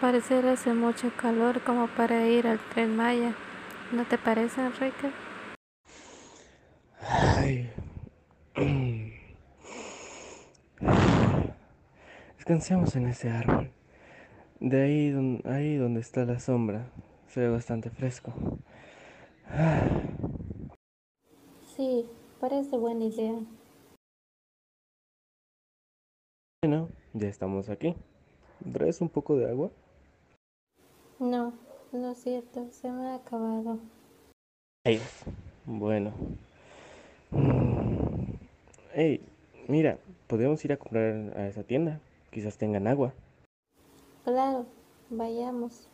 parecer hace mucho calor como para ir al tren Maya. ¿No te parece, Enrique? Ay. Descansemos en ese árbol. De ahí, don- ahí donde está la sombra. Se ve bastante fresco. Sí, parece buena idea. Bueno, ya estamos aquí. ¿Traes un poco de agua? No, lo siento, se me ha acabado. Ay, bueno. Mm. Ey, mira, podemos ir a comprar a esa tienda. Quizás tengan agua. Claro, vayamos.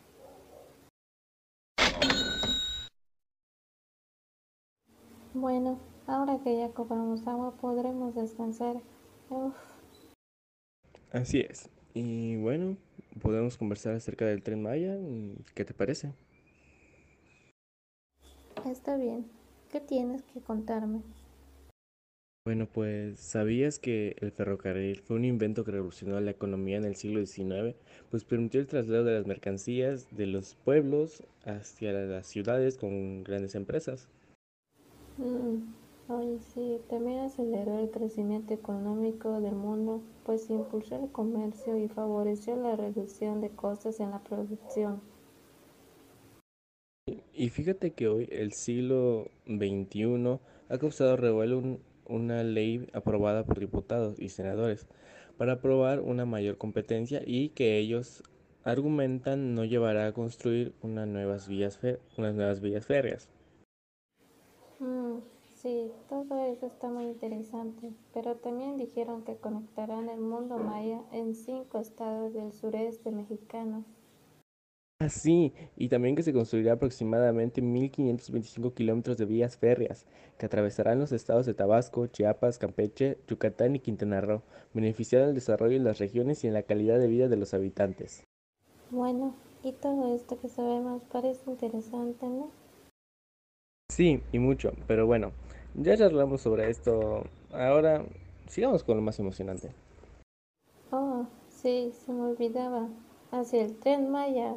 Bueno, ahora que ya cobramos agua podremos descansar. Uf, Así es. Y bueno, podemos conversar acerca del tren Maya. ¿Qué te parece? está bien. ¿Qué tienes que contarme? Bueno, pues ¿sabías que el ferrocarril fue un invento que revolucionó la economía en el siglo XIX? Pues permitió el traslado de las mercancías de los pueblos hacia las ciudades con grandes empresas. Mm, oye, sí, también aceleró el crecimiento económico del mundo, pues impulsó el comercio y favoreció la reducción de costes en la producción. Y fíjate que hoy, el siglo XXI, ha causado revuelo un- una ley aprobada por diputados y senadores para aprobar una mayor competencia y que ellos argumentan no llevará a construir una nuevas vías unas nuevas vías férreas. Mm, sí, todo eso está muy interesante, pero también dijeron que conectarán el mundo maya en cinco estados del sureste mexicano. Ah, sí, y también que se construirá aproximadamente 1.525 kilómetros de vías férreas que atravesarán los estados de Tabasco, Chiapas, Campeche, Yucatán y Quintana Roo, beneficiando el desarrollo de las regiones y en la calidad de vida de los habitantes. Bueno, y todo esto que sabemos parece interesante, ¿no? Sí, y mucho, pero bueno, ya charlamos sobre esto. Ahora sigamos con lo más emocionante. Oh, sí, se me olvidaba. Hacia el tren Maya.